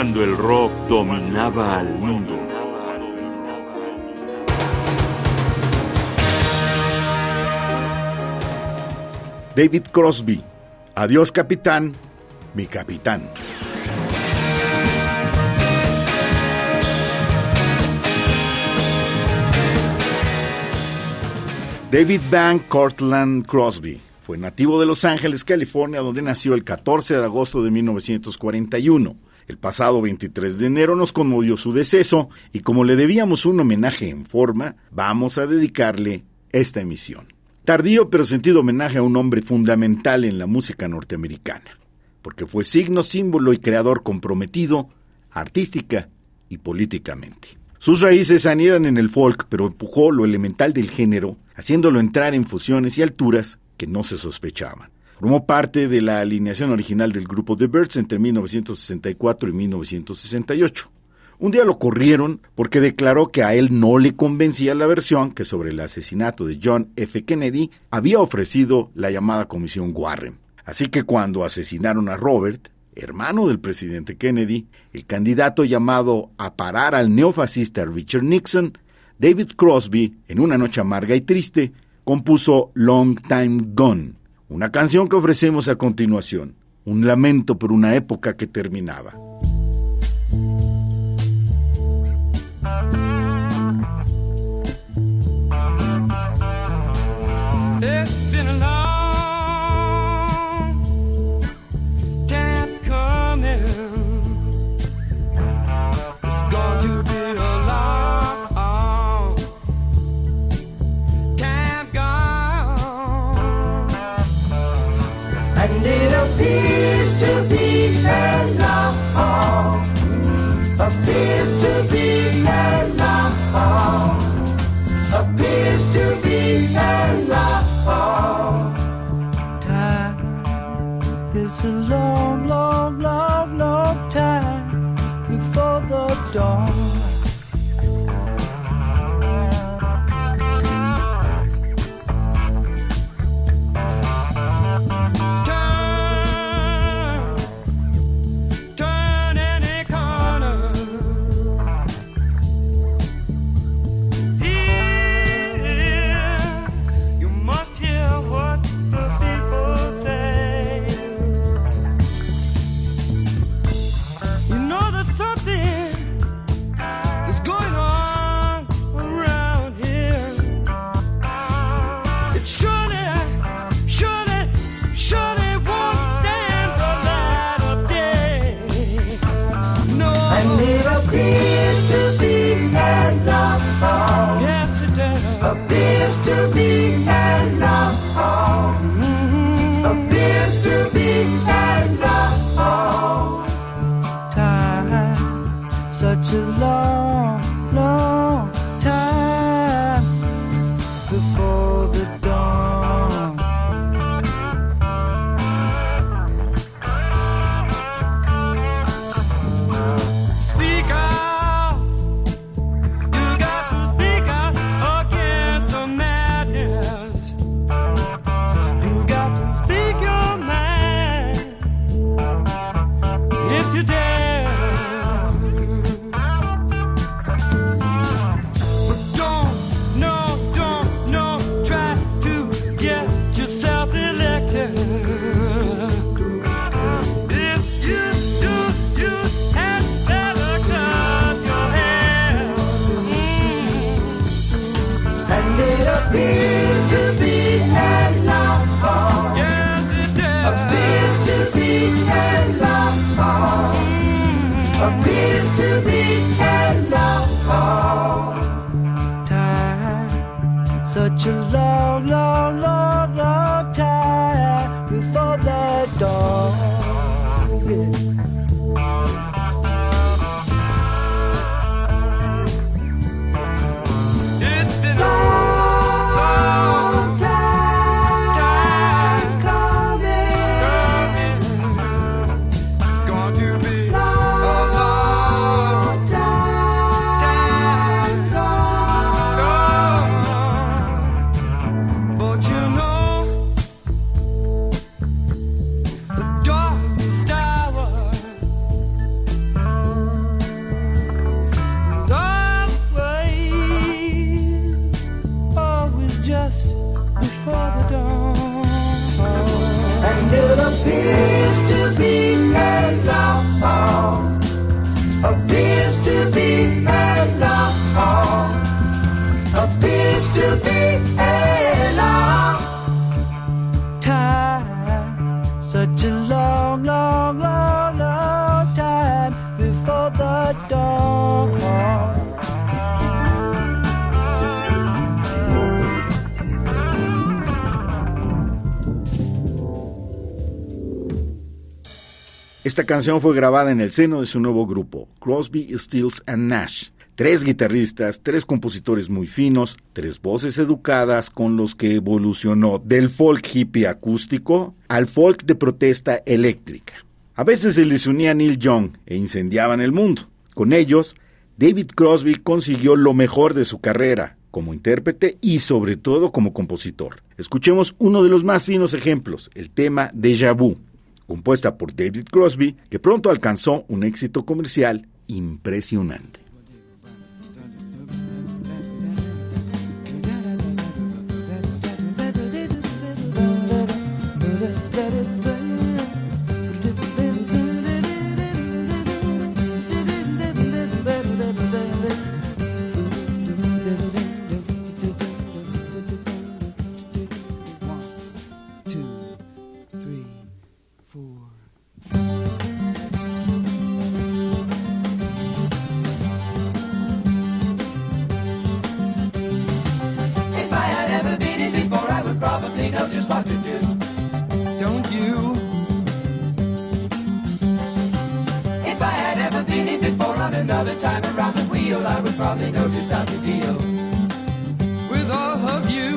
cuando el rock dominaba al mundo. David Crosby, adiós capitán, mi capitán. David Van Cortland Crosby fue nativo de Los Ángeles, California, donde nació el 14 de agosto de 1941. El pasado 23 de enero nos conmovió su deceso y como le debíamos un homenaje en forma, vamos a dedicarle esta emisión. Tardío pero sentido homenaje a un hombre fundamental en la música norteamericana, porque fue signo, símbolo y creador comprometido, artística y políticamente. Sus raíces anidan en el folk, pero empujó lo elemental del género, haciéndolo entrar en fusiones y alturas que no se sospechaban. Formó parte de la alineación original del grupo The Birds entre 1964 y 1968. Un día lo corrieron porque declaró que a él no le convencía la versión que sobre el asesinato de John F. Kennedy había ofrecido la llamada Comisión Warren. Así que cuando asesinaron a Robert, hermano del presidente Kennedy, el candidato llamado a parar al neofascista Richard Nixon, David Crosby, en una noche amarga y triste, compuso Long Time Gone, una canción que ofrecemos a continuación, un lamento por una época que terminaba. dark. Spirit. Esta canción fue grabada en el seno de su nuevo grupo, Crosby, Stills and Nash. Tres guitarristas, tres compositores muy finos, tres voces educadas con los que evolucionó del folk hippie acústico al folk de protesta eléctrica. A veces se les unía Neil Young e incendiaban el mundo. Con ellos, David Crosby consiguió lo mejor de su carrera, como intérprete y sobre todo como compositor. Escuchemos uno de los más finos ejemplos, el tema Deja Vu, compuesta por David Crosby, que pronto alcanzó un éxito comercial impresionante. Another time around the wheel, I would probably know just how to deal with all of you.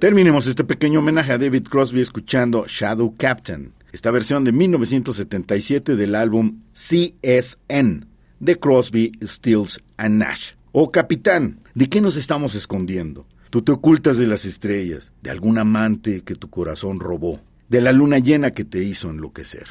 Terminemos este pequeño homenaje a David Crosby escuchando Shadow Captain, esta versión de 1977 del álbum CSN de Crosby, Stills and Nash. Oh capitán, ¿de qué nos estamos escondiendo? Tú te ocultas de las estrellas, de algún amante que tu corazón robó, de la luna llena que te hizo enloquecer.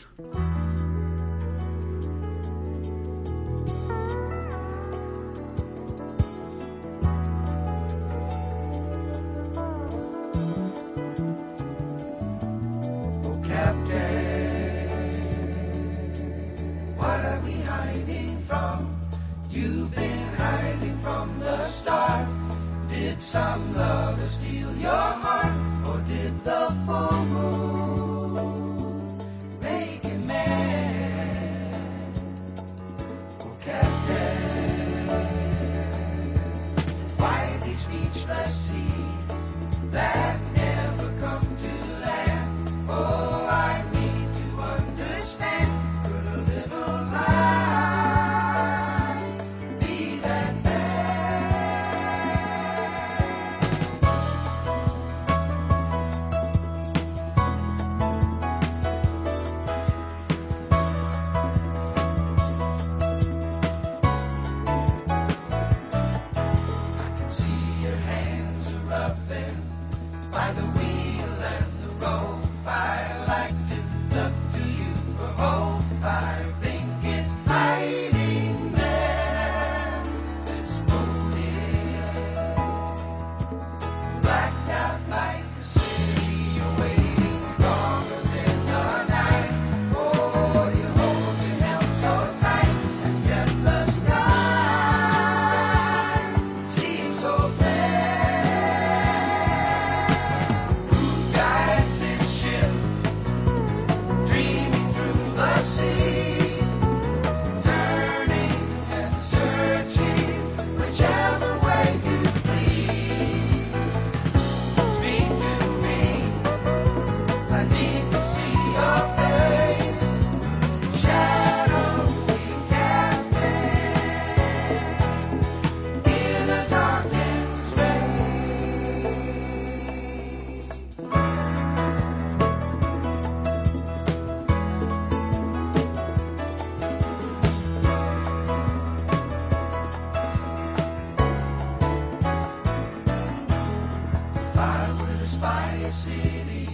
Spy a city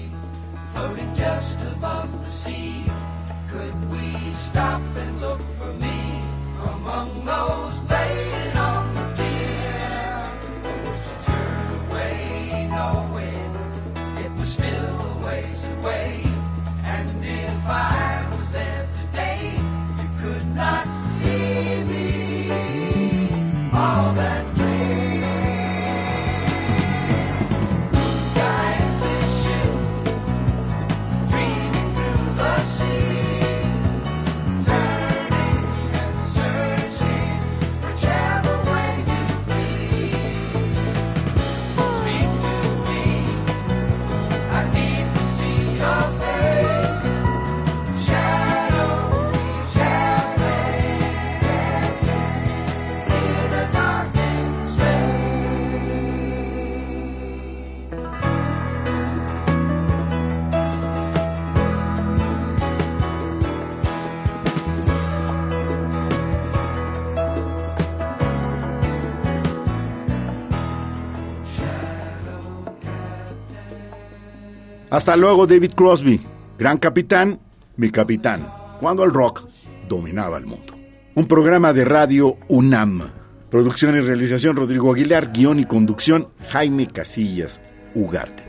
floating just above the sea, could we stop and look for me among those laying Hasta luego, David Crosby, gran capitán, mi capitán, cuando el rock dominaba el mundo. Un programa de radio UNAM. Producción y realización Rodrigo Aguilar, guion y conducción Jaime Casillas Ugarte.